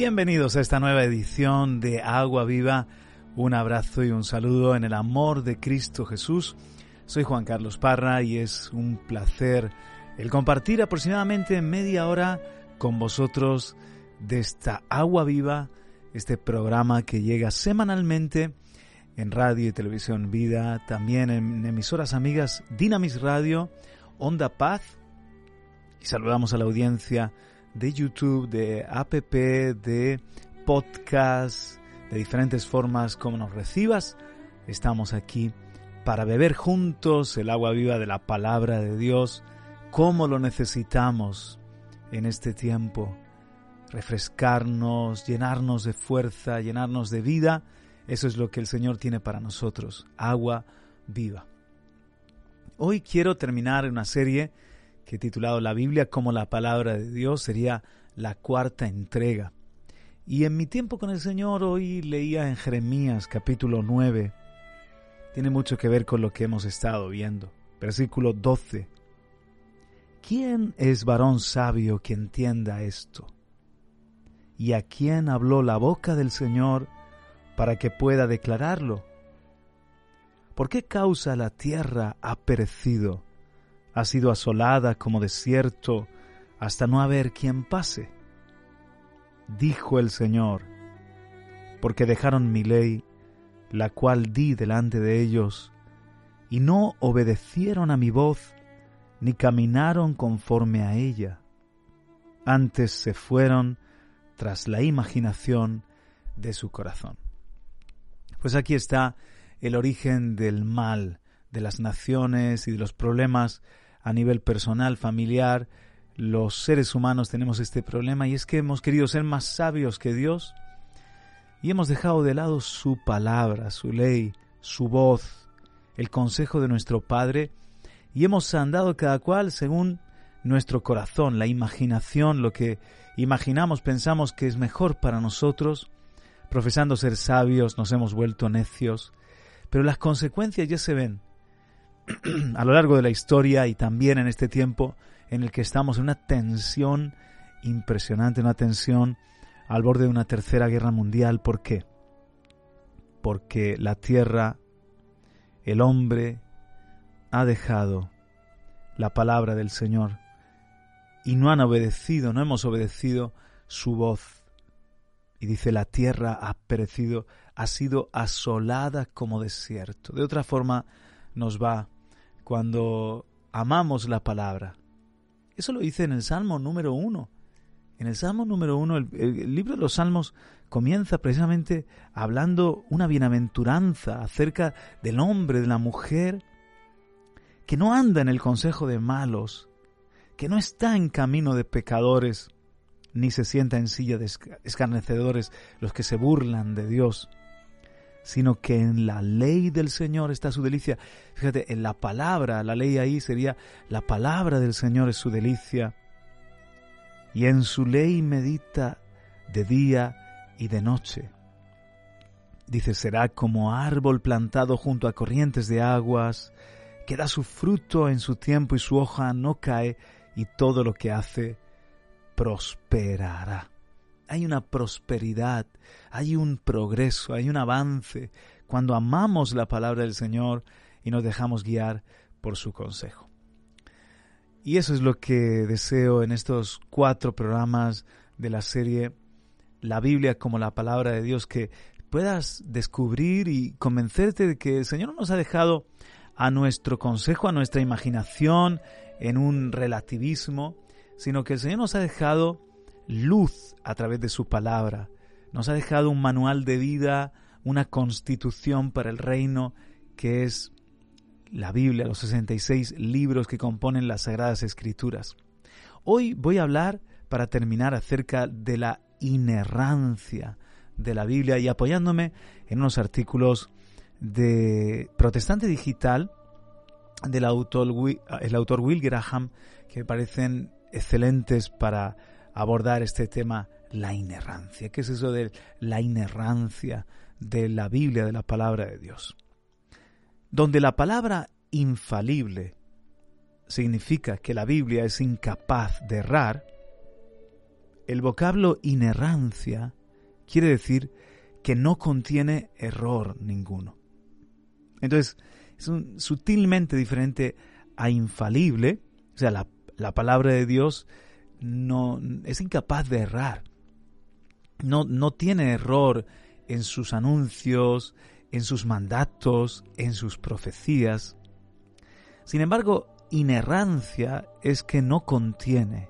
Bienvenidos a esta nueva edición de Agua Viva. Un abrazo y un saludo en el amor de Cristo Jesús. Soy Juan Carlos Parra y es un placer el compartir aproximadamente media hora con vosotros de esta Agua Viva, este programa que llega semanalmente en radio y televisión Vida, también en emisoras amigas Dynamis Radio, Onda Paz. Y saludamos a la audiencia de YouTube, de app, de podcast, de diferentes formas como nos recibas. Estamos aquí para beber juntos el agua viva de la palabra de Dios, como lo necesitamos en este tiempo. Refrescarnos, llenarnos de fuerza, llenarnos de vida. Eso es lo que el Señor tiene para nosotros, agua viva. Hoy quiero terminar una serie que titulado La Biblia como la palabra de Dios, sería la cuarta entrega. Y en mi tiempo con el Señor hoy leía en Jeremías capítulo 9. Tiene mucho que ver con lo que hemos estado viendo. Versículo 12. ¿Quién es varón sabio que entienda esto? ¿Y a quién habló la boca del Señor para que pueda declararlo? ¿Por qué causa la tierra ha perecido? Ha sido asolada como desierto hasta no haber quien pase. Dijo el Señor, porque dejaron mi ley, la cual di delante de ellos, y no obedecieron a mi voz, ni caminaron conforme a ella. Antes se fueron tras la imaginación de su corazón. Pues aquí está el origen del mal de las naciones y de los problemas a nivel personal, familiar, los seres humanos tenemos este problema y es que hemos querido ser más sabios que Dios y hemos dejado de lado su palabra, su ley, su voz, el consejo de nuestro Padre y hemos andado cada cual según nuestro corazón, la imaginación, lo que imaginamos, pensamos que es mejor para nosotros, profesando ser sabios, nos hemos vuelto necios, pero las consecuencias ya se ven a lo largo de la historia y también en este tiempo en el que estamos en una tensión impresionante, una tensión al borde de una tercera guerra mundial. ¿Por qué? Porque la tierra, el hombre, ha dejado la palabra del Señor y no han obedecido, no hemos obedecido su voz. Y dice, la tierra ha perecido, ha sido asolada como desierto. De otra forma, nos va cuando amamos la palabra. Eso lo dice en el Salmo número uno. En el Salmo número uno, el, libro de los Salmos comienza precisamente hablando una bienaventuranza acerca del hombre, de la mujer, que no anda en el consejo de malos, que no está en camino de pecadores, ni se sienta en silla de escarnecedores los que se burlan de Dios sino que en la ley del Señor está su delicia. Fíjate, en la palabra, la ley ahí sería, la palabra del Señor es su delicia. Y en su ley medita de día y de noche. Dice, será como árbol plantado junto a corrientes de aguas, que da su fruto en su tiempo y su hoja no cae, y todo lo que hace prosperará hay una prosperidad, hay un progreso, hay un avance cuando amamos la palabra del Señor y nos dejamos guiar por su consejo. Y eso es lo que deseo en estos cuatro programas de la serie La Biblia como la palabra de Dios, que puedas descubrir y convencerte de que el Señor no nos ha dejado a nuestro consejo, a nuestra imaginación, en un relativismo, sino que el Señor nos ha dejado luz a través de su palabra, nos ha dejado un manual de vida, una constitución para el reino que es la Biblia, los 66 libros que componen las Sagradas Escrituras. Hoy voy a hablar, para terminar, acerca de la inerrancia de la Biblia y apoyándome en unos artículos de Protestante Digital del autor, el autor Will Graham que me parecen excelentes para abordar este tema, la inerrancia. ¿Qué es eso de la inerrancia de la Biblia, de la palabra de Dios? Donde la palabra infalible significa que la Biblia es incapaz de errar, el vocablo inerrancia quiere decir que no contiene error ninguno. Entonces, es sutilmente diferente a infalible, o sea, la, la, palabra de Dios no es incapaz de errar. No, no tiene error en sus anuncios, en sus mandatos, en sus profecías. Sin embargo, inerrancia es que no contiene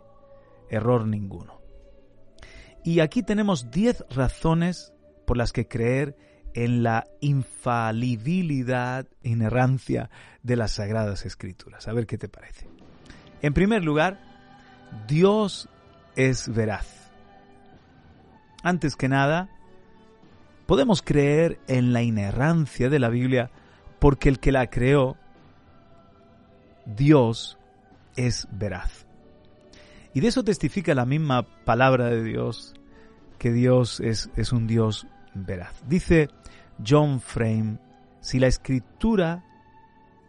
error ninguno. Y aquí tenemos diez razones por las que creer en la infalibilidad, inerrancia de las Sagradas Escrituras. A ver qué te parece. En primer lugar, Dios es veraz. Antes que nada, podemos creer en la inerrancia de la Biblia porque el que la creó Dios es veraz. Y de eso testifica la misma palabra de Dios, que Dios es, es un Dios veraz. Dice John Frame, si la escritura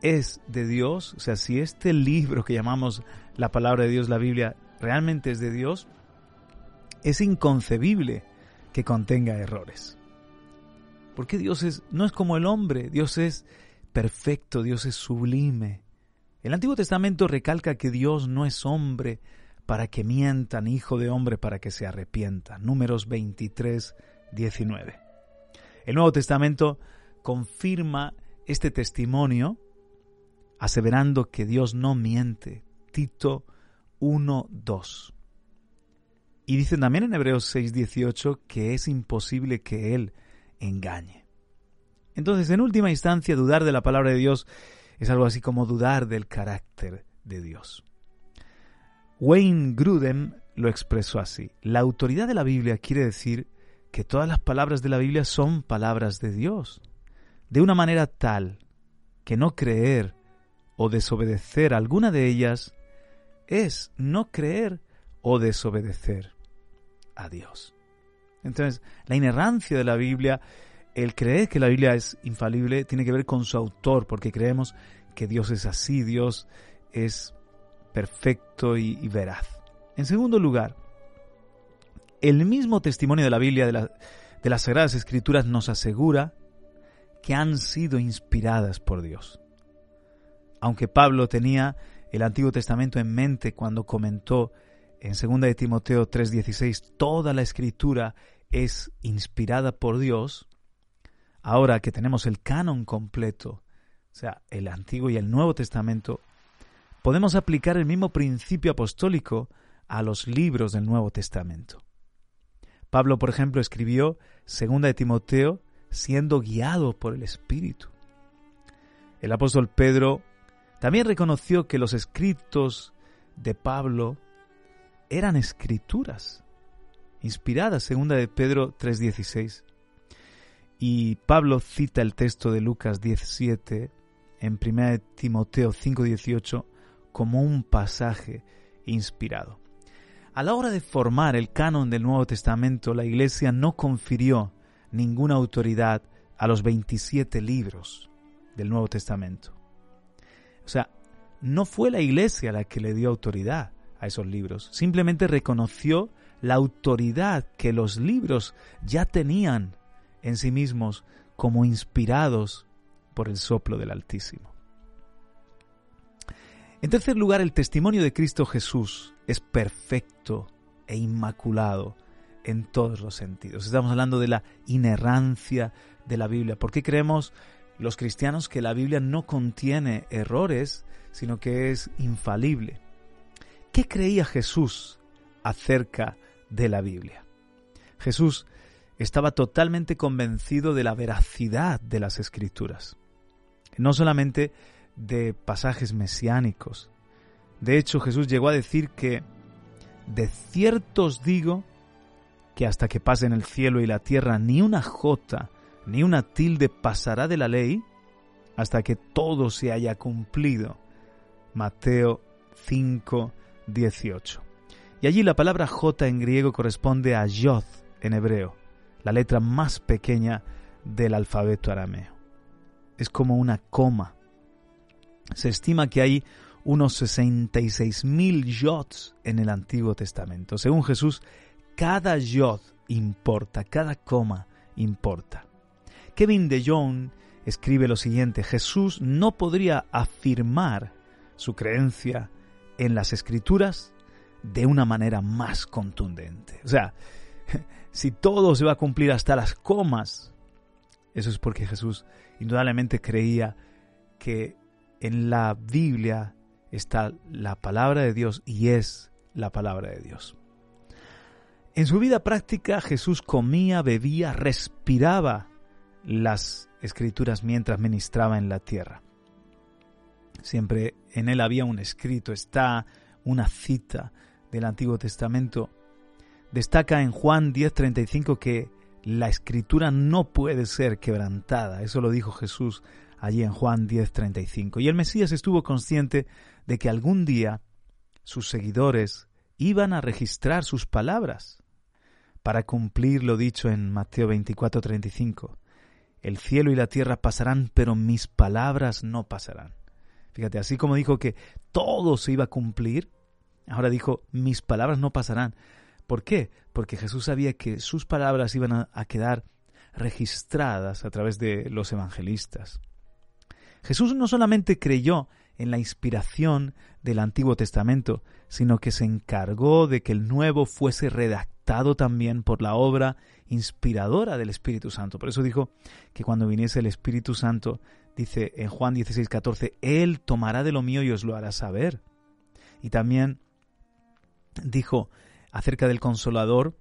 es de Dios, o sea, si este libro que llamamos la palabra de Dios, la Biblia, realmente es de Dios, es inconcebible que contenga errores. Porque Dios es, no es como el hombre, Dios es perfecto, Dios es sublime, el Antiguo Testamento recalca que Dios no es hombre para que mientan, hijo de hombre para que se arrepienta. Números 23, 19. El Nuevo Testamento confirma este testimonio aseverando que Dios no miente. Tito 1, 2. Y dicen también en Hebreos 6, 18 que es imposible que Él engañe. Entonces, en última instancia, dudar de la palabra de Dios es algo así como dudar del carácter de Dios. Wayne Grudem lo expresó así. La autoridad de la Biblia quiere decir que todas las palabras de la Biblia son palabras de Dios, de una manera tal que no creer o desobedecer alguna de ellas es no creer o desobedecer a Dios. Entonces, la inerrancia de la Biblia el creer que la Biblia es infalible tiene que ver con su autor, porque creemos que Dios es así, Dios es perfecto y, veraz. En segundo lugar, el mismo testimonio de la Biblia, de, de las Sagradas Escrituras, nos asegura que han sido inspiradas por Dios. Aunque Pablo tenía el Antiguo Testamento en mente cuando comentó en 2 de Timoteo 3:16, toda la escritura es inspirada por Dios, ahora que tenemos el canon completo, o sea, el Antiguo y el Nuevo Testamento, podemos aplicar el mismo principio apostólico a los libros del Nuevo Testamento. Pablo, por ejemplo, escribió Segunda de Timoteo siendo guiado por el Espíritu. El apóstol Pedro también reconoció que los escritos de Pablo eran escrituras inspiradas, segunda de Pedro 3:16. Y Pablo cita el texto de Lucas 17 en 1 Timoteo 5:18 como un pasaje inspirado. A la hora de formar el canon del Nuevo Testamento, la Iglesia no confirió ninguna autoridad a los 27 libros del Nuevo Testamento. O sea, no fue la Iglesia la que le dio autoridad a esos libros, simplemente reconoció la autoridad que los libros ya tenían en sí mismos como inspirados por el soplo del Altísimo. En tercer lugar, el testimonio de Cristo Jesús es perfecto e inmaculado en todos los sentidos. Estamos hablando de la inerrancia de la Biblia. ¿Por qué creemos los cristianos que la Biblia no contiene errores, sino que es infalible? ¿Qué creía Jesús acerca de la Biblia? Jesús estaba totalmente convencido de la veracidad de las escrituras, no solamente de pasajes mesiánicos. De hecho, Jesús llegó a decir que de cierto os digo que hasta que pasen el cielo y la tierra ni una jota ni una tilde pasará de la ley hasta que todo se haya cumplido. Mateo 5, 18. Y allí la palabra J en griego corresponde a Yod en hebreo, la letra más pequeña del alfabeto arameo. Es como una coma. Se estima que hay unos 66.000 yods en el Antiguo Testamento. Según Jesús, cada yod importa, cada coma importa. Kevin de Jong escribe lo siguiente, Jesús no podría afirmar su creencia en las escrituras de una manera más contundente. O sea, si todo se va a cumplir hasta las comas, eso es porque Jesús indudablemente creía que en la Biblia está la palabra de Dios y es la palabra de Dios. En su vida práctica Jesús comía, bebía, respiraba las escrituras mientras ministraba en la tierra. Siempre en él había un escrito, está una cita del Antiguo Testamento. Destaca en Juan 10:35 que la escritura no puede ser quebrantada. Eso lo dijo Jesús allí en Juan 10:35. Y el Mesías estuvo consciente de que algún día sus seguidores iban a registrar sus palabras para cumplir lo dicho en Mateo 24:35. El cielo y la tierra pasarán, pero mis palabras no pasarán. Fíjate, así como dijo que todo se iba a cumplir, ahora dijo, mis palabras no pasarán. ¿Por qué? Porque Jesús sabía que sus palabras iban a, a quedar registradas a través de los evangelistas. Jesús no solamente creyó en la inspiración del Antiguo Testamento, sino que se encargó de que el Nuevo fuese redactado también por la obra inspiradora del Espíritu Santo. Por eso dijo que cuando viniese el Espíritu Santo, dice en Juan 16, 14, Él tomará de lo mío y os lo hará saber. Y también dijo acerca del Consolador,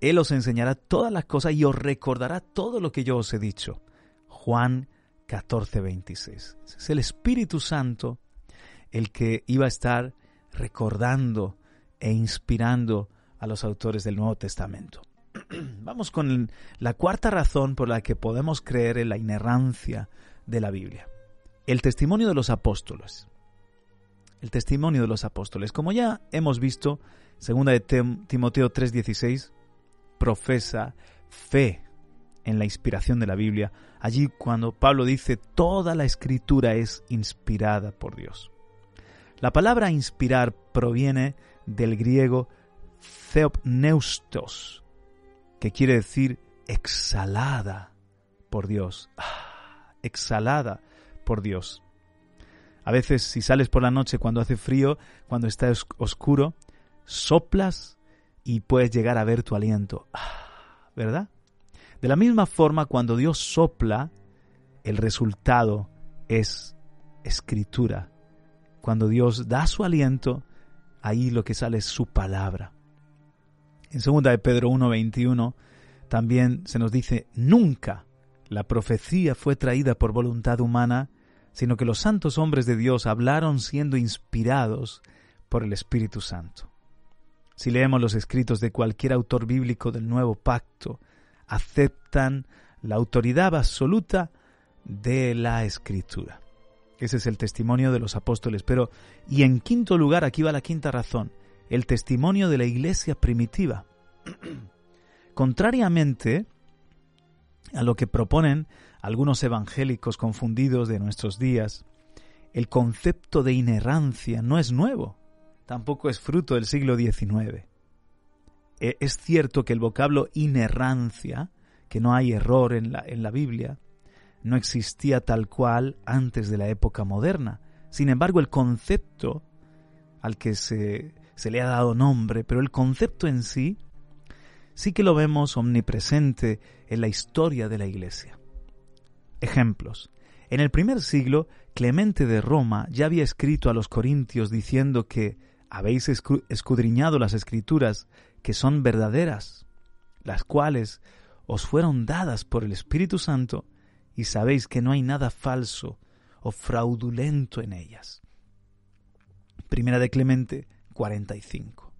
Él os enseñará todas las cosas y os recordará todo lo que yo os he dicho. Juan 14, 26. Es el Espíritu Santo el que iba a estar recordando e inspirando a los autores del Nuevo Testamento. Vamos con la cuarta razón por la que podemos creer en la inerrancia de la Biblia. El testimonio de los apóstoles. El testimonio de los apóstoles. Como ya hemos visto, segunda de Timoteo 3:16, profesa fe en la inspiración de la Biblia, allí cuando Pablo dice toda la escritura es inspirada por Dios. La palabra inspirar proviene del griego theopneustos, que quiere decir exhalada por Dios. Ah, exhalada por Dios. A veces si sales por la noche cuando hace frío, cuando está oscuro, soplas y puedes llegar a ver tu aliento. Ah, ¿Verdad? De la misma forma, cuando Dios sopla, el resultado es escritura. Cuando Dios da su aliento, ahí lo que sale es su palabra. En 2 de Pedro 1:21 también se nos dice, nunca la profecía fue traída por voluntad humana, sino que los santos hombres de Dios hablaron siendo inspirados por el Espíritu Santo. Si leemos los escritos de cualquier autor bíblico del Nuevo Pacto, aceptan la autoridad absoluta de la escritura. Ese es el testimonio de los apóstoles. Pero, y en quinto lugar, aquí va la quinta razón, el testimonio de la iglesia primitiva. Contrariamente a lo que proponen algunos evangélicos confundidos de nuestros días, el concepto de inerrancia no es nuevo, tampoco es fruto del siglo XIX. E, es cierto que el vocablo inerrancia, que no hay error en la, en la Biblia, no existía tal cual antes de la época moderna, Sin embargo, el concepto al que se, se le ha dado nombre, pero el concepto en sí sí que lo vemos omnipresente en la historia de la Iglesia. Ejemplos. En el primer siglo, Clemente de Roma ya había escrito a los corintios diciendo que habéis escudriñado las escrituras que son verdaderas, las cuales os fueron dadas por el Espíritu Santo, y sabéis que no hay nada falso o fraudulento en ellas. Primera de Clemente 45.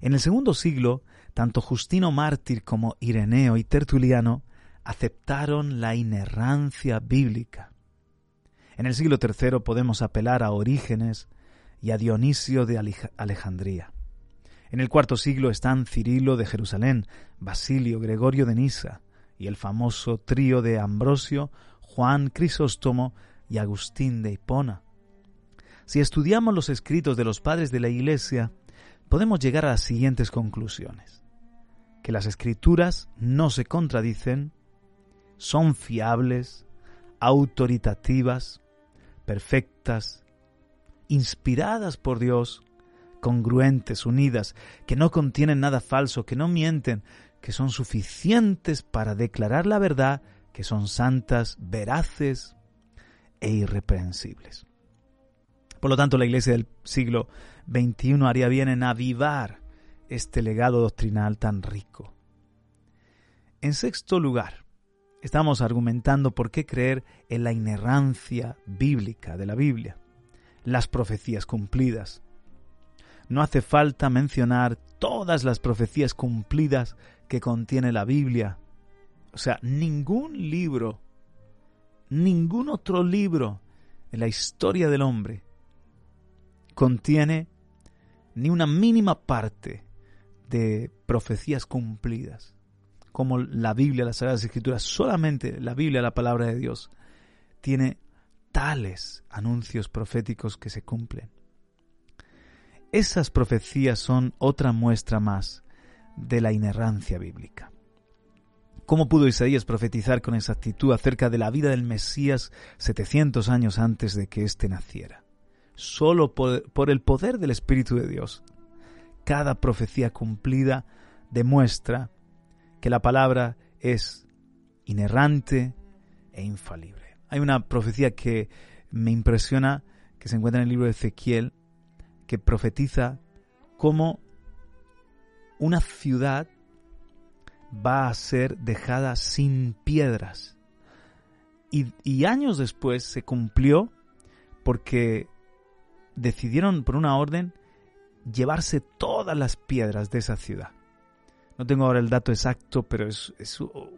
En el segundo siglo, tanto Justino Mártir como Ireneo y Tertuliano aceptaron la inerrancia bíblica. En el siglo III podemos apelar a Orígenes y a Dionisio de Alejandría. En el cuarto siglo están Cirilo de Jerusalén, Basilio, Gregorio de Nisa y el famoso trío de Ambrosio, Juan Crisóstomo y Agustín de Hipona. Si estudiamos los escritos de los padres de la Iglesia, podemos llegar a las siguientes conclusiones que las escrituras no se contradicen, son fiables, autoritativas, perfectas, inspiradas por Dios, congruentes, unidas, que no contienen nada falso, que no mienten, que son suficientes para declarar la verdad, que son santas, veraces e irreprensibles. Por lo tanto, la Iglesia del siglo XXI haría bien en avivar este legado doctrinal tan rico. En sexto lugar, estamos argumentando por qué creer en la inerrancia bíblica de la Biblia, las profecías cumplidas. No hace falta mencionar todas las profecías cumplidas que contiene la Biblia. O sea, ningún libro, ningún otro libro en la historia del hombre contiene ni una mínima parte de profecías cumplidas, como la Biblia, las Sagradas Escrituras, solamente la Biblia, la palabra de Dios, tiene tales anuncios proféticos que se cumplen. Esas profecías son otra muestra más de la inerrancia bíblica. ¿Cómo pudo Isaías profetizar con exactitud acerca de la vida del Mesías 700 años antes de que éste naciera? Solo por, por el poder del Espíritu de Dios cada profecía cumplida demuestra que la palabra es inerrante e infalible. Hay una profecía que me impresiona, que se encuentra en el libro de Ezequiel, que profetiza cómo una ciudad va a ser dejada sin piedras. Y, años después se cumplió porque decidieron por una orden llevarse todas las piedras de esa ciudad. No tengo ahora el dato exacto, pero es,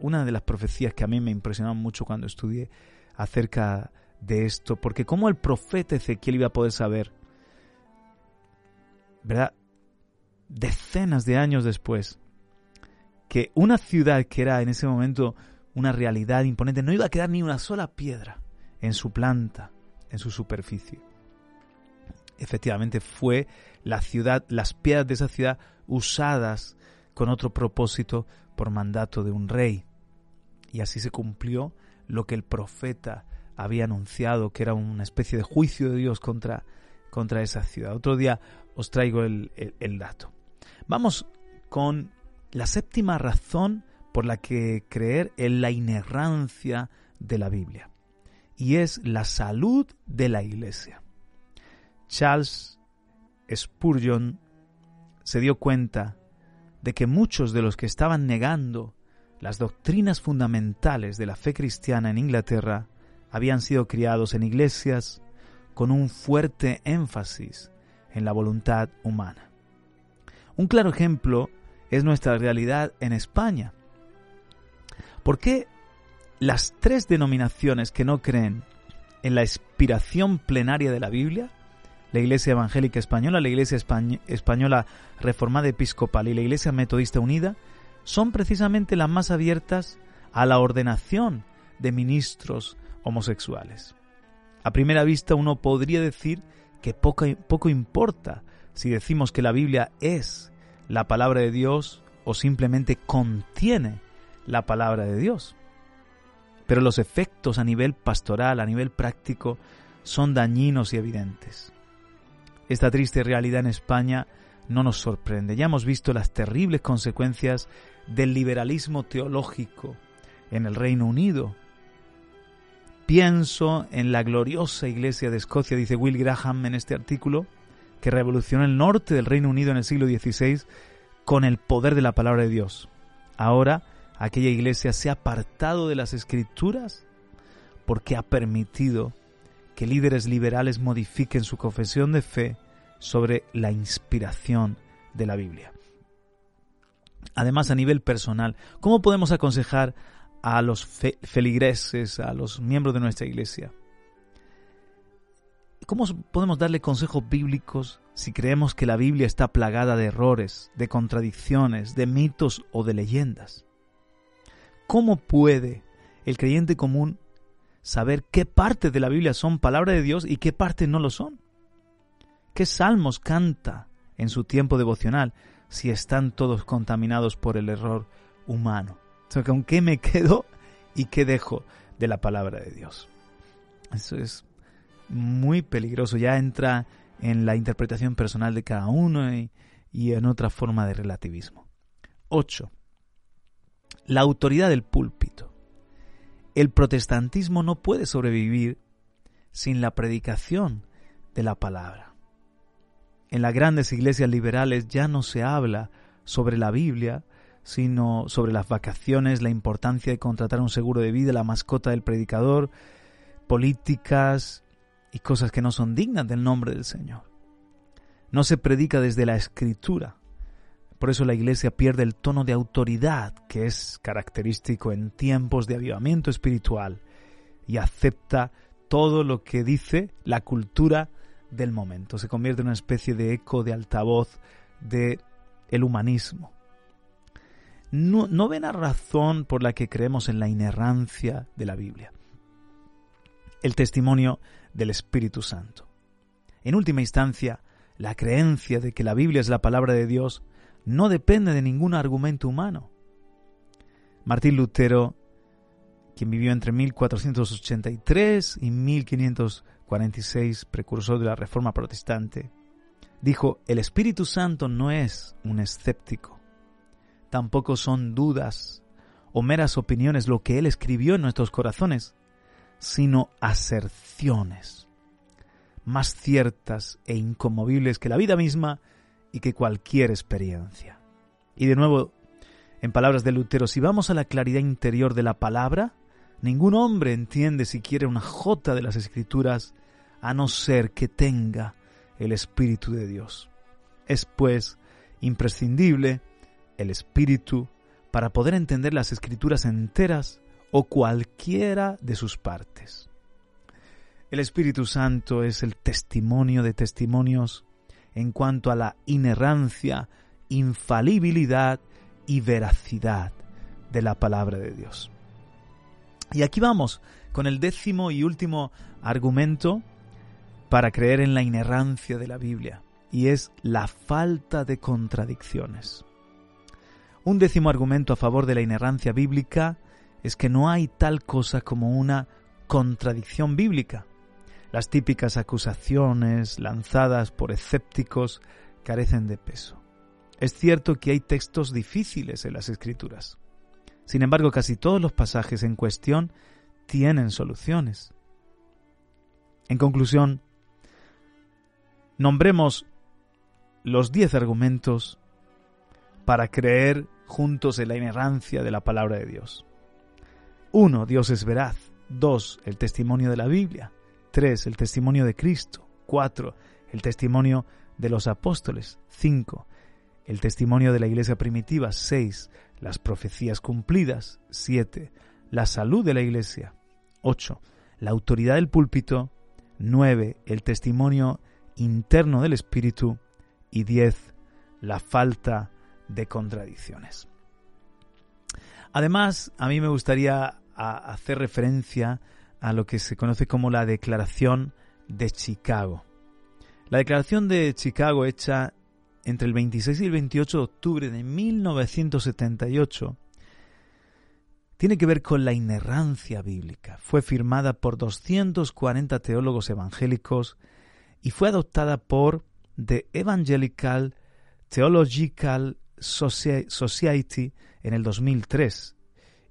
una de las profecías que a mí me impresionó mucho cuando estudié acerca de esto, porque cómo el profeta Ezequiel iba a poder saber, ¿verdad? Decenas de años después, que una ciudad que era en ese momento una realidad imponente, no iba a quedar ni una sola piedra en su planta, en su superficie efectivamente fue la ciudad, las piedras de esa ciudad usadas con otro propósito por mandato de un rey. Y así se cumplió lo que el profeta había anunciado, que era una especie de juicio de Dios contra, contra esa ciudad. Otro día os traigo el, el dato. Vamos con la séptima razón por la que creer en la inerrancia de la Biblia. Y es la salud de la iglesia. Charles Spurgeon se dio cuenta de que muchos de los que estaban negando las doctrinas fundamentales de la fe cristiana en Inglaterra habían sido criados en iglesias con un fuerte énfasis en la voluntad humana. Un claro ejemplo es nuestra realidad en España. ¿Por qué las tres denominaciones que no creen en la expiración plenaria de la Biblia la Iglesia Evangélica Española, la Iglesia Española Reformada Episcopal y la Iglesia Metodista Unida son precisamente las más abiertas a la ordenación de ministros homosexuales. A primera vista uno podría decir que poco, poco importa si decimos que la Biblia es la palabra de Dios o simplemente contiene la palabra de Dios. Pero los efectos a nivel pastoral, a nivel práctico, son dañinos y evidentes. Esta triste realidad en España no nos sorprende. Ya hemos visto las terribles consecuencias del liberalismo teológico en el Reino Unido. Pienso en la gloriosa Iglesia de Escocia, dice Will Graham en este artículo, que revolucionó el norte del Reino Unido en el siglo XVI con el poder de la palabra de Dios. Ahora aquella iglesia se ha apartado de las escrituras porque ha permitido que líderes liberales modifiquen su confesión de fe sobre la inspiración de la Biblia. Además, a nivel personal, ¿cómo podemos aconsejar a los feligreses, a los miembros de nuestra iglesia? ¿Cómo podemos darle consejos bíblicos si creemos que la Biblia está plagada de errores, de contradicciones, de mitos o de leyendas? ¿Cómo puede el creyente común saber qué partes de la Biblia son palabra de Dios y qué partes no lo son? ¿Qué salmos canta en su tiempo devocional si están todos contaminados por el error humano? ¿con qué me quedo y qué dejo de la palabra de Dios? Eso es muy peligroso. Ya entra en la interpretación personal de cada uno y, y en otra forma de relativismo. 8. La autoridad del púlpito. El protestantismo no puede sobrevivir sin la predicación de la palabra en las grandes iglesias liberales ya no se habla sobre la Biblia, sino sobre las vacaciones, la importancia de contratar un seguro de vida, la mascota del predicador, políticas y cosas que no son dignas del nombre del Señor. No se predica desde la escritura. Por eso la iglesia pierde el tono de autoridad que es característico en tiempos de avivamiento espiritual y acepta todo lo que dice la cultura del momento, se convierte en una especie de eco de altavoz de el humanismo. No, ven la razón por la que creemos en la inerrancia de la Biblia. El testimonio del Espíritu Santo. En última instancia, la creencia de que la Biblia es la palabra de Dios no depende de ningún argumento humano. Martín Lutero, quien vivió entre 1483 y 1500 46, precursor de la Reforma Protestante, dijo, el Espíritu Santo no es un escéptico, tampoco son dudas o meras opiniones lo que Él escribió en nuestros corazones, sino aserciones más ciertas e inconmovibles que la vida misma y que cualquier experiencia. Y de nuevo, en palabras de Lutero, si vamos a la claridad interior de la palabra, Ningún hombre entiende siquiera una jota de las escrituras a no ser que tenga el Espíritu de Dios. Es pues imprescindible el Espíritu para poder entender las escrituras enteras o cualquiera de sus partes. El Espíritu Santo es el testimonio de testimonios en cuanto a la inerrancia, infalibilidad y veracidad de la palabra de Dios. Y aquí vamos con el décimo y último argumento para creer en la inerrancia de la Biblia, y es la falta de contradicciones. Un décimo argumento a favor de la inerrancia bíblica es que no hay tal cosa como una contradicción bíblica. Las típicas acusaciones lanzadas por escépticos carecen de peso. Es cierto que hay textos difíciles en las escrituras. Sin embargo, casi todos los pasajes en cuestión tienen soluciones. En conclusión, nombremos los diez argumentos para creer juntos en la inerrancia de la palabra de Dios. 1. Dios es veraz. 2. El testimonio de la Biblia. 3. El testimonio de Cristo. 4. El testimonio de los apóstoles. 5. El testimonio de la iglesia primitiva. 6 las profecías cumplidas. 7. La salud de la iglesia. 8. La autoridad del púlpito. 9. El testimonio interno del Espíritu. Y 10. La falta de contradicciones. Además, a mí me gustaría hacer referencia a lo que se conoce como la Declaración de Chicago. La Declaración de Chicago hecha entre el 26 y el 28 de octubre de 1978 tiene que ver con la inerrancia bíblica. Fue firmada por 240 teólogos evangélicos y fue adoptada por The Evangelical Theological Society en el 2003.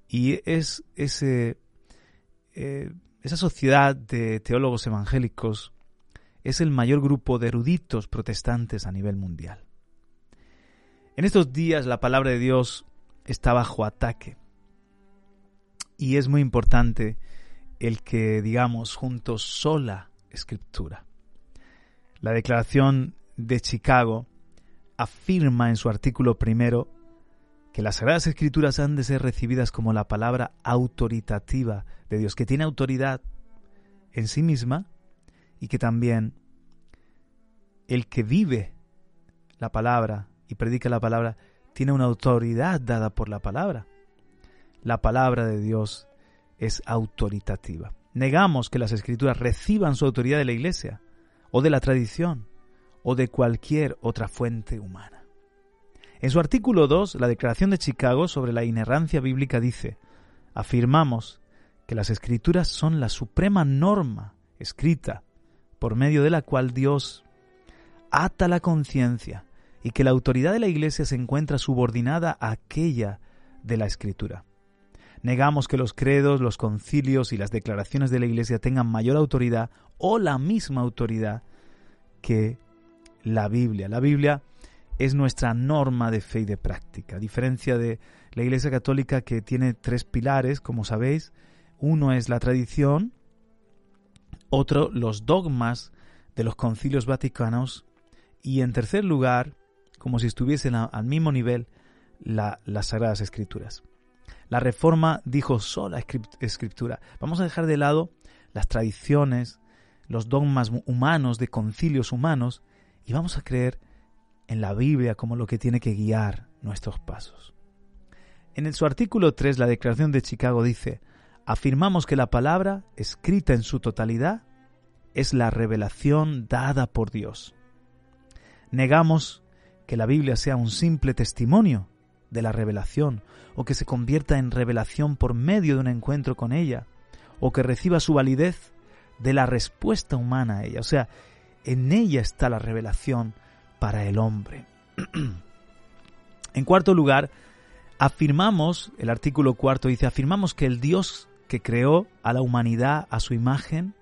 Y es ese, eh, esa sociedad de teólogos evangélicos es el mayor grupo de eruditos protestantes a nivel mundial. En estos días la palabra de Dios está bajo ataque y es muy importante el que digamos juntos sola escritura. La declaración de Chicago afirma en su artículo primero que las Sagradas Escrituras han de ser recibidas como la palabra autoritativa de Dios, que tiene autoridad en sí misma y que también el que vive la palabra y predica la palabra tiene una autoridad dada por la palabra. La palabra de Dios es autoritativa. Negamos que las escrituras reciban su autoridad de la iglesia o de la tradición o de cualquier otra fuente humana. En su artículo 2, la Declaración de Chicago sobre la inerrancia bíblica dice, afirmamos que las escrituras son la suprema norma escrita por medio de la cual Dios ata la conciencia y que la autoridad de la Iglesia se encuentra subordinada a aquella de la escritura. Negamos que los credos, los concilios y las declaraciones de la Iglesia tengan mayor autoridad o la misma autoridad que la Biblia. La Biblia es nuestra norma de fe y de práctica, a diferencia de la Iglesia Católica que tiene tres pilares, como sabéis. Uno es la tradición, otro los dogmas de los concilios vaticanos y en tercer lugar, como si estuviesen al mismo nivel, las Sagradas Escrituras. La Reforma dijo sola escritura. Vamos a dejar de lado las tradiciones, los dogmas humanos de concilios humanos y vamos a creer en la Biblia como lo que tiene que guiar nuestros pasos. En su artículo 3, la Declaración de Chicago dice, afirmamos que la palabra, escrita en su totalidad, es la revelación dada por Dios. Negamos que la Biblia sea un simple testimonio de la revelación, o que se convierta en revelación por medio de un encuentro con ella, o que reciba su validez de la respuesta humana a ella. O sea, en ella está la revelación para el hombre. en cuarto lugar, afirmamos, el artículo cuarto dice, afirmamos que el Dios que creó a la humanidad a su imagen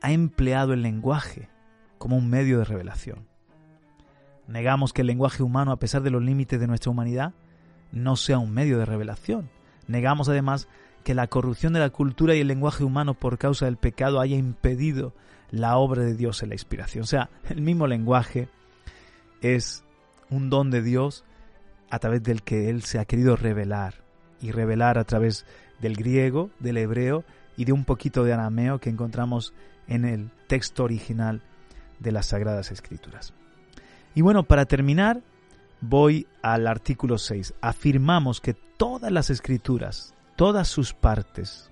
ha empleado el lenguaje como un medio de revelación. Negamos que el lenguaje humano, a pesar de los límites de nuestra humanidad, no sea un medio de revelación. Negamos además que la corrupción de la cultura y el lenguaje humano por causa del pecado haya impedido la obra de Dios en la inspiración. O sea, el mismo lenguaje es un don de Dios a través del que Él se ha querido revelar y revelar a través del griego, del hebreo y de un poquito de arameo que encontramos en el texto original de las Sagradas Escrituras. Y bueno, para terminar, voy al artículo 6. Afirmamos que todas las escrituras, todas sus partes,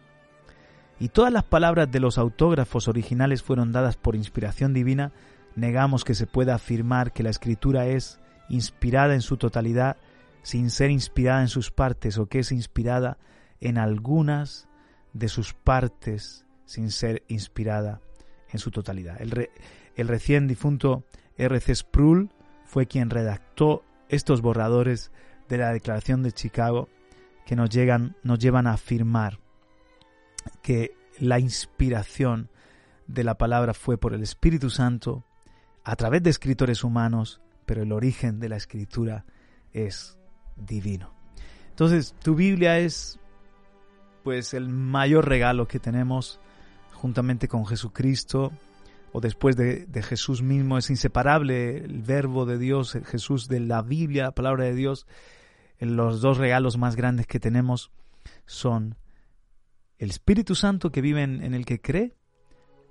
y todas las palabras de los autógrafos originales fueron dadas por inspiración divina, negamos que se pueda afirmar que la escritura es inspirada en su totalidad sin ser inspirada en sus partes o que es inspirada en algunas de sus partes sin ser inspirada en su totalidad. El, el recién difunto R.C. Sproul fue quien redactó estos borradores de la Declaración de Chicago que nos, llegan, nos llevan a afirmar que la inspiración de la palabra fue por el Espíritu Santo a través de escritores humanos, pero el origen de la escritura es divino. Entonces, tu Biblia es pues el mayor regalo que tenemos juntamente con Jesucristo o después de, de, Jesús mismo es inseparable el verbo de Dios, Jesús de la Biblia, la palabra de Dios. Los dos regalos más grandes que tenemos son el Espíritu Santo que vive en, el que cree,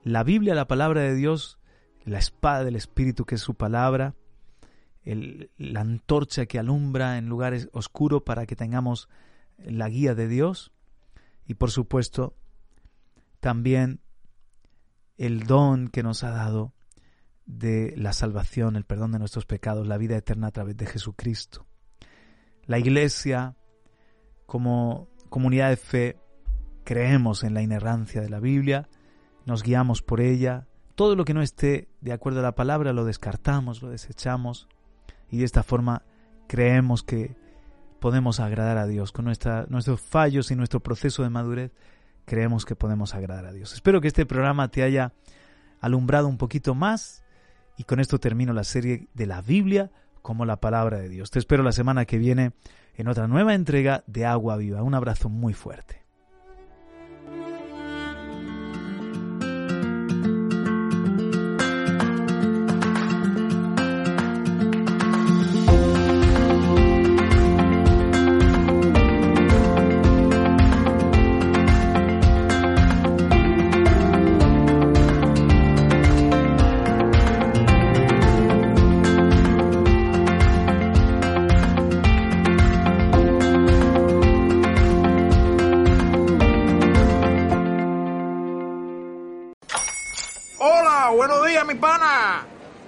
la Biblia, la palabra de Dios, la espada del Espíritu que es su palabra, la antorcha que alumbra en lugares oscuros para que tengamos la guía de Dios y por supuesto también el don que nos ha dado de la salvación, el perdón de nuestros pecados, la vida eterna a través de Jesucristo. La iglesia como comunidad de fe creemos en la inerrancia de la Biblia, nos guiamos por ella, todo lo que no esté de acuerdo a la palabra lo descartamos, lo desechamos y de esta forma creemos que podemos agradar a Dios. Con nuestros fallos y nuestro proceso de madurez creemos que podemos agradar a Dios. Espero que este programa te haya alumbrado un poquito más y con esto termino la serie de la Biblia como la palabra de Dios. Te espero la semana que viene en otra nueva entrega de Agua Viva. Un abrazo muy fuerte.